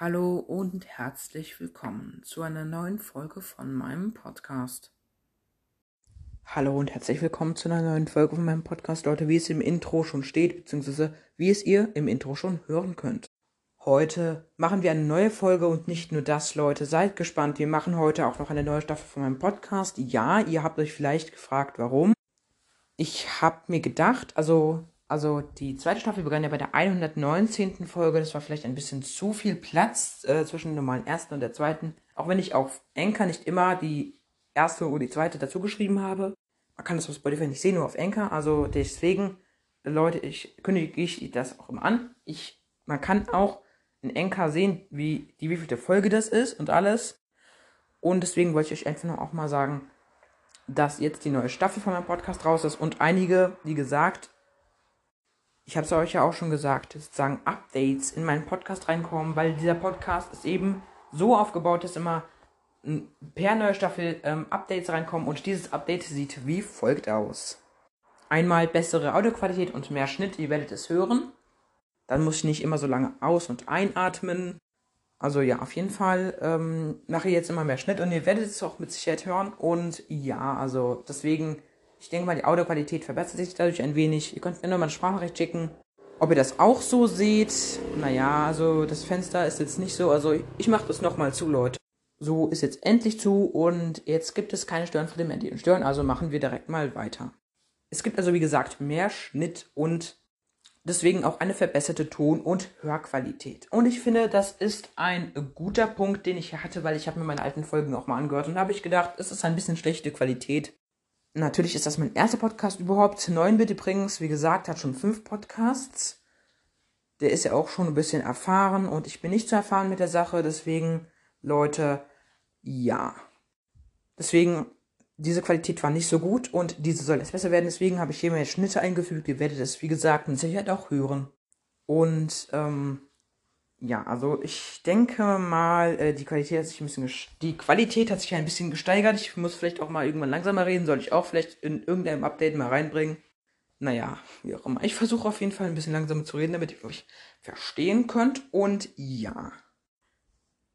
Hallo und herzlich willkommen zu einer neuen Folge von meinem Podcast. Hallo und herzlich willkommen zu einer neuen Folge von meinem Podcast, Leute, wie es im Intro schon steht, beziehungsweise wie es ihr im Intro schon hören könnt. Heute machen wir eine neue Folge und nicht nur das, Leute, seid gespannt. Wir machen heute auch noch eine neue Staffel von meinem Podcast. Ja, ihr habt euch vielleicht gefragt, warum. Ich habe mir gedacht, also also die zweite Staffel begann ja bei der 119. Folge. Das war vielleicht ein bisschen zu viel Platz äh, zwischen dem normalen ersten und der zweiten. Auch wenn ich auf Anchor nicht immer die erste oder die zweite dazu geschrieben habe. Man kann das auf Spotify nicht sehen, nur auf Anchor. Also deswegen, Leute, ich kündige ich das auch immer an. Ich, man kann auch in Anchor sehen, wie die wievielte Folge das ist und alles. Und deswegen wollte ich euch einfach noch auch mal sagen, dass jetzt die neue Staffel von meinem Podcast raus ist und einige, wie gesagt, ich habe es euch ja auch schon gesagt, sozusagen Updates in meinen Podcast reinkommen, weil dieser Podcast ist eben so aufgebaut, dass immer per neue Staffel ähm, Updates reinkommen und dieses Update sieht wie folgt aus. Einmal bessere Audioqualität und mehr Schnitt, ihr werdet es hören. Dann muss ich nicht immer so lange aus- und einatmen. Also ja, auf jeden Fall ähm, mache ich jetzt immer mehr Schnitt und ihr werdet es auch mit Sicherheit hören. Und ja, also deswegen ich denke mal, die Audioqualität verbessert sich dadurch ein wenig. Ihr könnt mir nochmal eine Sprachnachricht schicken, ob ihr das auch so seht. Naja, also das Fenster ist jetzt nicht so. Also ich mache das nochmal zu, Leute. So ist jetzt endlich zu und jetzt gibt es keine Stören mehr, die uns stören. Also machen wir direkt mal weiter. Es gibt also, wie gesagt, mehr Schnitt und deswegen auch eine verbesserte Ton- und Hörqualität. Und ich finde, das ist ein guter Punkt, den ich hatte, weil ich habe mir meine alten Folgen auch mal angehört und habe ich gedacht, es ist ein bisschen schlechte Qualität. Natürlich ist das mein erster Podcast überhaupt. Neun bitte übrigens, wie gesagt, hat schon fünf Podcasts. Der ist ja auch schon ein bisschen erfahren und ich bin nicht zu erfahren mit der Sache. Deswegen, Leute, ja. Deswegen, diese Qualität war nicht so gut und diese soll jetzt besser werden. Deswegen habe ich hier mehr Schnitte eingefügt. Ihr werdet es, wie gesagt, mit Sicherheit auch hören. Und, ähm, ja, also ich denke mal, äh, die Qualität hat sich ein bisschen die Qualität hat sich ein bisschen gesteigert. Ich muss vielleicht auch mal irgendwann langsamer reden, soll ich auch vielleicht in irgendeinem Update mal reinbringen. Naja, wie auch immer. Ich versuche auf jeden Fall ein bisschen langsamer zu reden, damit ihr euch verstehen könnt. Und ja.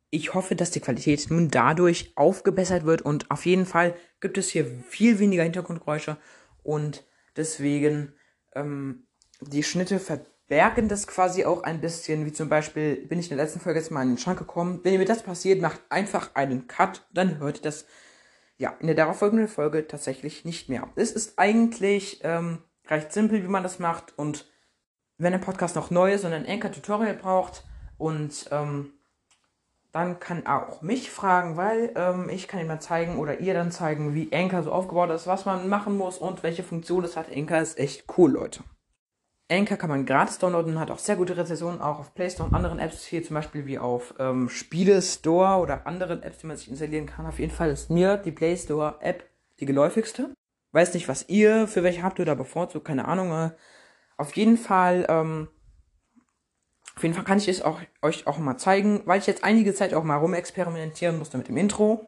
Ich hoffe, dass die Qualität nun dadurch aufgebessert wird und auf jeden Fall gibt es hier viel weniger Hintergrundgeräusche und deswegen ähm, die Schnitte ver bergen das quasi auch ein bisschen, wie zum Beispiel, bin ich in der letzten Folge jetzt mal in den Schrank gekommen. Wenn mir das passiert, macht einfach einen Cut, dann hört ihr das, ja, in der darauffolgenden Folge tatsächlich nicht mehr. Es ist eigentlich ähm, recht simpel, wie man das macht und wenn ein Podcast noch neu ist und ein Anchor-Tutorial braucht und ähm, dann kann auch mich fragen, weil ähm, ich kann ihm dann zeigen oder ihr dann zeigen, wie Anchor so aufgebaut ist, was man machen muss und welche Funktion es hat. Anchor ist echt cool, Leute. Anchor kann man gratis downloaden, hat auch sehr gute Rezessionen, auch auf Play Store und anderen Apps, hier zum Beispiel wie auf ähm, Spiele Store oder anderen Apps, die man sich installieren kann. Auf jeden Fall ist mir die Play Store App die geläufigste. Weiß nicht, was ihr für welche habt oder bevorzugt, keine Ahnung. Äh, auf jeden Fall, ähm, auf jeden Fall kann ich es auch, euch auch mal zeigen, weil ich jetzt einige Zeit auch mal rumexperimentieren musste mit dem Intro.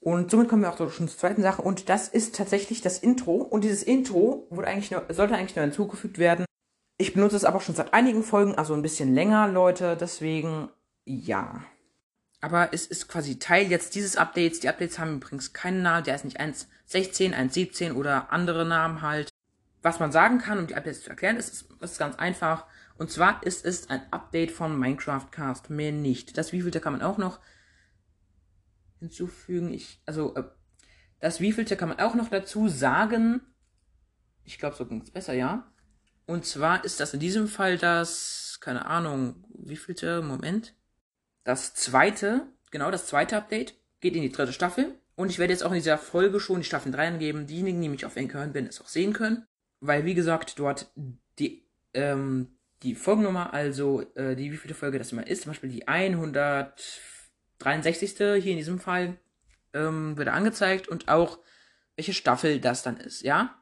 Und somit kommen wir auch schon zur zweiten Sache. Und das ist tatsächlich das Intro. Und dieses Intro wurde eigentlich nur, sollte eigentlich nur hinzugefügt werden. Ich benutze es aber schon seit einigen Folgen, also ein bisschen länger, Leute. Deswegen, ja. Aber es ist quasi Teil jetzt dieses Updates. Die Updates haben übrigens keinen Namen. Der ist nicht 1.16, 1.17 oder andere Namen halt. Was man sagen kann, um die Updates zu erklären, ist, ist ganz einfach. Und zwar ist es ein Update von Minecraft Cast. Mehr nicht. Das wievielte kann man auch noch hinzufügen. Ich, also, äh, das wievielte kann man auch noch dazu sagen. Ich glaube, so ging es besser, ja. Und zwar ist das in diesem Fall das, keine Ahnung, wievielte, Moment. Das zweite, genau, das zweite Update geht in die dritte Staffel. Und ich werde jetzt auch in dieser Folge schon die Staffel 3 angeben. Diejenigen, die mich auf Anchor hören, werden es auch sehen können. Weil, wie gesagt, dort die, ähm, die Folgennummer, also äh, die wievielte Folge das immer ist, zum Beispiel die 100 63. hier in diesem Fall ähm, wird angezeigt und auch welche Staffel das dann ist, ja.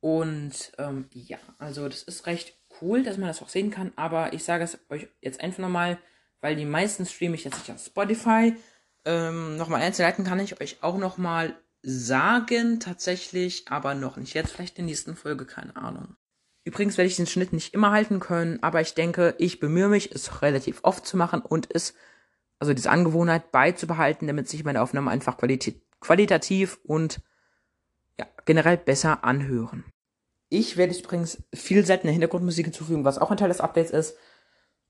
Und ähm, ja, also das ist recht cool, dass man das auch sehen kann, aber ich sage es euch jetzt einfach nochmal, weil die meisten streame ich jetzt nicht auf Spotify. Ähm, nochmal einzuleiten kann ich euch auch nochmal sagen, tatsächlich, aber noch nicht jetzt, vielleicht in der nächsten Folge, keine Ahnung. Übrigens werde ich den Schnitt nicht immer halten können, aber ich denke, ich bemühe mich, es relativ oft zu machen und es, also diese Angewohnheit beizubehalten, damit sich meine Aufnahmen einfach qualit qualitativ und ja, generell besser anhören. Ich werde übrigens viel seltener Hintergrundmusik hinzufügen, was auch ein Teil des Updates ist.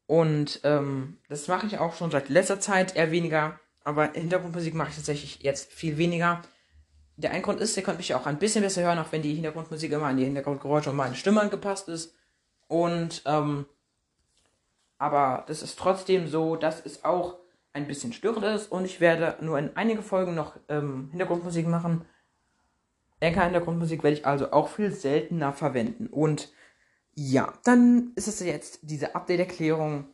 Und ähm, das mache ich auch schon seit letzter Zeit eher weniger. Aber Hintergrundmusik mache ich tatsächlich jetzt viel weniger. Der ein Grund ist, ihr könnt mich auch ein bisschen besser hören, auch wenn die Hintergrundmusik immer an die Hintergrundgeräusche und meine Stimme angepasst ist. Und, ähm, aber das ist trotzdem so, dass es auch ein bisschen störend ist und ich werde nur in einige Folgen noch ähm, Hintergrundmusik machen. Anchor-Hintergrundmusik werde ich also auch viel seltener verwenden. Und ja, dann ist es jetzt diese Update-Erklärung.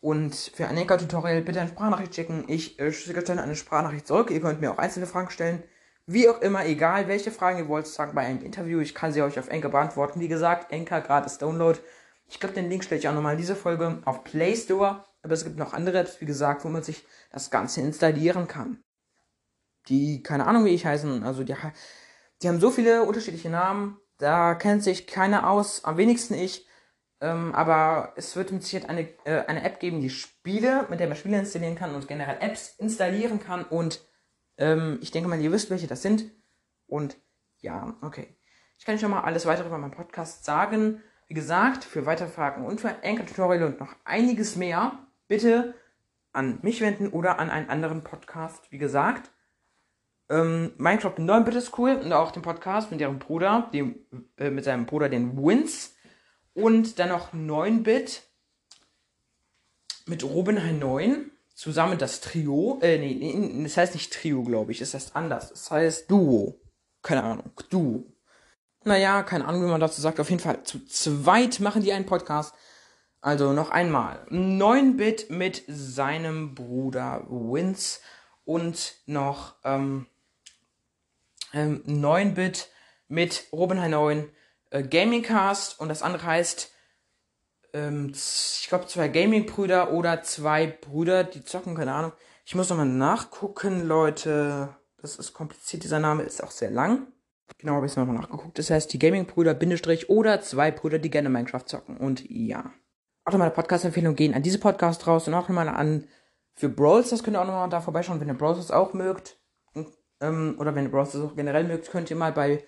Und für ein Anchor-Tutorial bitte eine Sprachnachricht schicken. Ich äh, schicke dann eine Sprachnachricht zurück. Ihr könnt mir auch einzelne Fragen stellen. Wie auch immer, egal welche Fragen ihr wollt, sagen bei einem Interview. Ich kann sie euch auf Anchor beantworten. Wie gesagt, Anchor gratis Download. Ich glaube, den Link stelle ich auch nochmal in diese Folge auf Play Store. Aber es gibt noch andere Apps, wie gesagt, wo man sich das Ganze installieren kann. Die, keine Ahnung, wie ich heißen. Also, die, die haben so viele unterschiedliche Namen. Da kennt sich keiner aus. Am wenigsten ich. Ähm, aber es wird mit Sicherheit eine, äh, eine App geben, die Spiele, mit der man Spiele installieren kann und generell Apps installieren kann und ähm, ich denke mal, ihr wisst, welche das sind. Und ja, okay. Ich kann schon mal alles weitere über meinen Podcast sagen. Wie gesagt, für weitere Fragen und für Anchor-Tutorial und noch einiges mehr, bitte an mich wenden oder an einen anderen Podcast. Wie gesagt, ähm, Minecraft 9-Bit ist cool und auch den Podcast mit ihrem Bruder, dem, äh, mit seinem Bruder, den Wins. Und dann noch 9-Bit mit Robin 9 zusammen das Trio, äh, nee, nee, das heißt nicht Trio, glaube ich, es heißt anders. Es heißt Duo. Keine Ahnung, Duo. Naja, keine Ahnung, wie man dazu sagt. Auf jeden Fall, zu zweit machen die einen Podcast. Also noch einmal. 9-Bit mit seinem Bruder Vince und noch ähm, ähm, 9-Bit mit Robin 9 äh, Gamingcast und das andere heißt ähm, ich glaube, zwei Gaming-Brüder oder zwei Brüder, die zocken, keine Ahnung. Ich muss nochmal nachgucken, Leute. Das ist kompliziert, dieser Name ist auch sehr lang. Genau, habe ich es nochmal nachgeguckt. Das heißt, die Gaming-Brüder, Bindestrich oder zwei Brüder, die gerne Minecraft zocken. Und ja. Auch nochmal Podcast-Empfehlungen gehen an diese Podcast raus und auch nochmal an für Brawls, das könnt ihr auch nochmal da vorbeischauen, wenn ihr Brawls auch mögt. Ähm, oder wenn ihr Brawls auch generell mögt, könnt ihr mal bei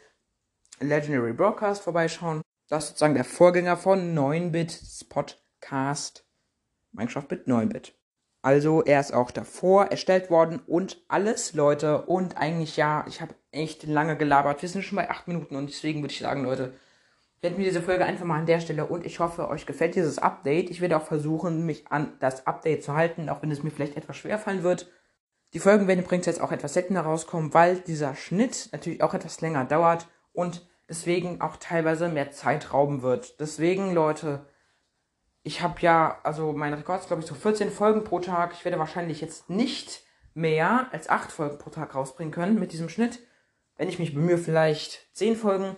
Legendary Broadcast vorbeischauen. Das ist sozusagen der Vorgänger von 9-Bit Podcast. Minecraft mit 9-Bit. Also er ist auch davor erstellt worden und alles, Leute. Und eigentlich ja, ich habe echt lange gelabert. Wir sind schon bei 8 Minuten und deswegen würde ich sagen, Leute, beenden wir diese Folge einfach mal an der Stelle und ich hoffe, euch gefällt dieses Update. Ich werde auch versuchen, mich an das Update zu halten, auch wenn es mir vielleicht etwas schwer fallen wird. Die Folgen werden übrigens jetzt auch etwas seltener rauskommen, weil dieser Schnitt natürlich auch etwas länger dauert und deswegen auch teilweise mehr Zeit rauben wird. Deswegen, Leute, ich habe ja, also mein Rekord ist glaube ich so 14 Folgen pro Tag. Ich werde wahrscheinlich jetzt nicht mehr als 8 Folgen pro Tag rausbringen können mit diesem Schnitt. Wenn ich mich bemühe, vielleicht 10 Folgen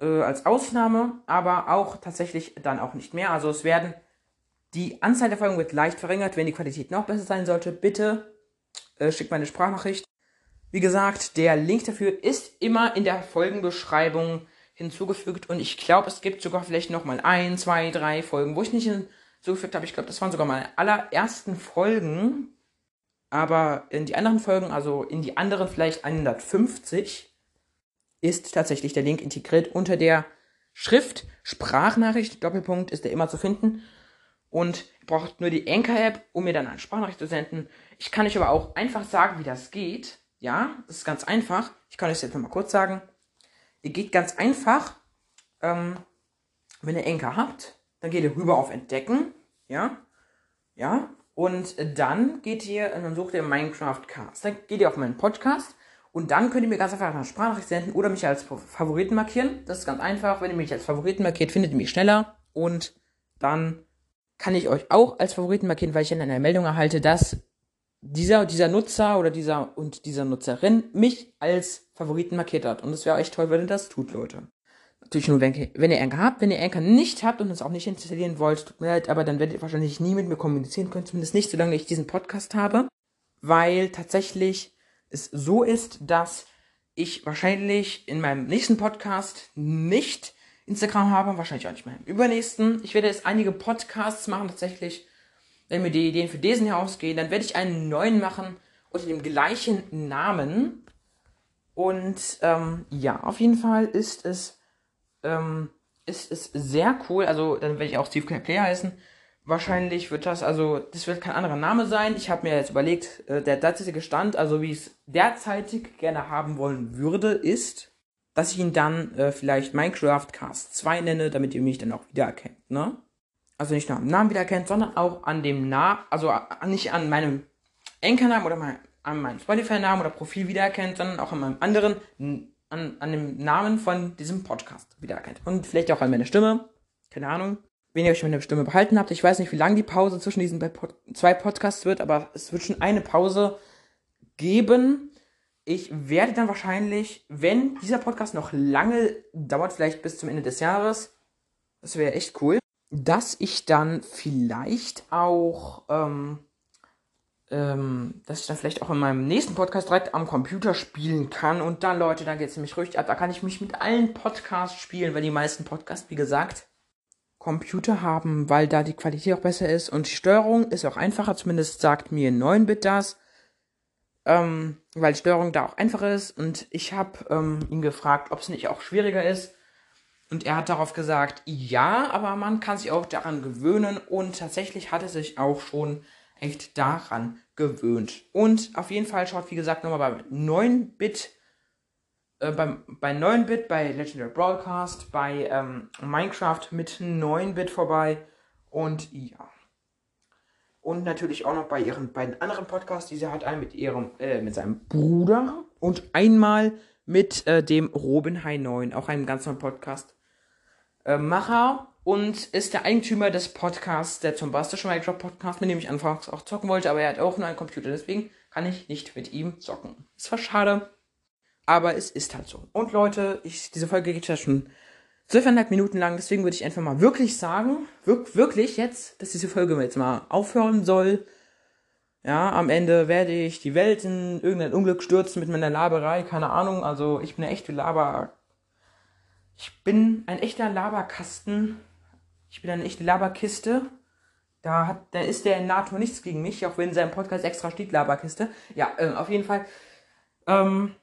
äh, als Ausnahme, aber auch tatsächlich dann auch nicht mehr. Also es werden, die Anzahl der Folgen wird leicht verringert, wenn die Qualität noch besser sein sollte. Bitte äh, schickt meine Sprachnachricht wie gesagt, der Link dafür ist immer in der Folgenbeschreibung hinzugefügt und ich glaube, es gibt sogar vielleicht noch mal ein, zwei, drei Folgen, wo ich nicht hinzugefügt habe. Ich glaube, das waren sogar meine allerersten Folgen. Aber in die anderen Folgen, also in die anderen vielleicht 150, ist tatsächlich der Link integriert unter der Schrift Sprachnachricht, Doppelpunkt, ist der immer zu finden. Und ihr braucht nur die Anchor-App, um mir dann eine Sprachnachricht zu senden. Ich kann euch aber auch einfach sagen, wie das geht. Ja, das ist ganz einfach. Ich kann euch jetzt nochmal kurz sagen. Ihr geht ganz einfach, ähm, wenn ihr Enker habt, dann geht ihr rüber auf Entdecken. Ja, ja. Und dann geht ihr und dann sucht ihr Minecraft Cast. Dann geht ihr auf meinen Podcast und dann könnt ihr mir ganz einfach eine Sprachnachricht senden oder mich als Favoriten markieren. Das ist ganz einfach. Wenn ihr mich als Favoriten markiert, findet ihr mich schneller und dann kann ich euch auch als Favoriten markieren, weil ich dann eine Meldung erhalte, dass dieser, dieser Nutzer oder dieser und dieser Nutzerin mich als Favoriten markiert hat. Und es wäre echt toll, wenn ihr das tut, Leute. Natürlich nur, wenn, wenn ihr Anchor habt. Wenn ihr Anchor nicht habt und es auch nicht installieren wollt, tut mir leid, aber dann werdet ihr wahrscheinlich nie mit mir kommunizieren können. Zumindest nicht, solange ich diesen Podcast habe. Weil tatsächlich es so ist, dass ich wahrscheinlich in meinem nächsten Podcast nicht Instagram habe, wahrscheinlich auch nicht mehr im übernächsten. Ich werde jetzt einige Podcasts machen, tatsächlich. Wenn mir die Ideen für diesen hier ausgehen, dann werde ich einen neuen machen unter dem gleichen Namen. Und ähm, ja, auf jeden Fall ist es, ähm, ist es sehr cool. Also dann werde ich auch Steve Clay heißen. Wahrscheinlich wird das, also das wird kein anderer Name sein. Ich habe mir jetzt überlegt, äh, der derzeitige Stand, also wie ich es derzeitig gerne haben wollen würde, ist, dass ich ihn dann äh, vielleicht Minecraft Cast 2 nenne, damit ihr mich dann auch wiedererkennt, ne? Also nicht nur am Namen wiedererkennt, sondern auch an dem Namen, also nicht an meinem Enkernamen oder mein, an meinem Spotify-Namen oder Profil wiedererkennt, sondern auch an meinem anderen, an, an dem Namen von diesem Podcast wiedererkennt. Und vielleicht auch an meiner Stimme, keine Ahnung wenn ihr euch meine Stimme behalten habt. Ich weiß nicht, wie lang die Pause zwischen diesen zwei Podcasts wird, aber es wird schon eine Pause geben. Ich werde dann wahrscheinlich, wenn dieser Podcast noch lange dauert, vielleicht bis zum Ende des Jahres, das wäre echt cool, dass ich dann vielleicht auch, ähm, ähm, dass ich dann vielleicht auch in meinem nächsten Podcast direkt am Computer spielen kann. Und dann, Leute, dann geht es nämlich richtig ab. Da kann ich mich mit allen Podcasts spielen, weil die meisten Podcasts, wie gesagt, Computer haben, weil da die Qualität auch besser ist und die Steuerung ist auch einfacher, zumindest sagt mir 9-Bit das, ähm, weil die Steuerung da auch einfacher ist. Und ich habe ähm, ihn gefragt, ob es nicht auch schwieriger ist. Und er hat darauf gesagt, ja, aber man kann sich auch daran gewöhnen. Und tatsächlich hat er sich auch schon echt daran gewöhnt. Und auf jeden Fall schaut, wie gesagt, nochmal bei 9-Bit äh, beim, bei 9-Bit, bei Legendary Broadcast, bei ähm, Minecraft mit 9-Bit vorbei und ja. Und natürlich auch noch bei ihren beiden anderen Podcasts, die sie hat, einen mit ihrem, äh, mit seinem Bruder und einmal mit äh, dem Robin High 9, auch einem ganz neuen Podcast. Äh, Macher und ist der Eigentümer des Podcasts, der zum Bastischen Minecraft Podcast, mit dem ich anfangs auch zocken wollte, aber er hat auch nur einen Computer, deswegen kann ich nicht mit ihm zocken. Ist zwar schade, aber es ist halt so. Und Leute, ich, diese Folge geht ja schon zwölfeinhalb Minuten lang, deswegen würde ich einfach mal wirklich sagen, wirk wirklich jetzt, dass diese Folge jetzt mal aufhören soll. Ja, am Ende werde ich die Welt in irgendein Unglück stürzen mit meiner Laberei, keine Ahnung. Also ich bin eine echte Laber. Ich bin ein echter Laberkasten. Ich bin eine echte Laberkiste. Da hat, da ist der in NATO nichts gegen mich, auch wenn in seinem Podcast extra steht Laberkiste. Ja, äh, auf jeden Fall. Ähm,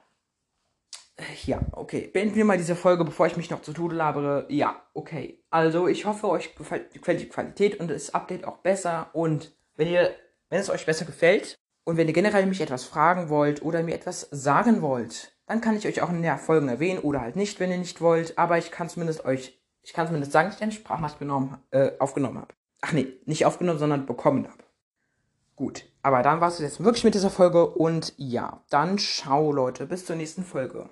ja, okay. Beenden wir mal diese Folge, bevor ich mich noch zu Tode labere. Ja, okay. Also, ich hoffe, euch gefällt die Qualität und das Update auch besser. Und wenn ihr, wenn es euch besser gefällt und wenn ihr generell mich etwas fragen wollt oder mir etwas sagen wollt, dann kann ich euch auch in der Folgen erwähnen oder halt nicht, wenn ihr nicht wollt. Aber ich kann zumindest euch, ich kann zumindest sagen, dass ich eine Sprachnachricht genommen, äh, aufgenommen habe. Ach nee, nicht aufgenommen, sondern bekommen habe. Gut, aber dann war es jetzt wirklich mit dieser Folge und ja, dann ciao Leute, bis zur nächsten Folge.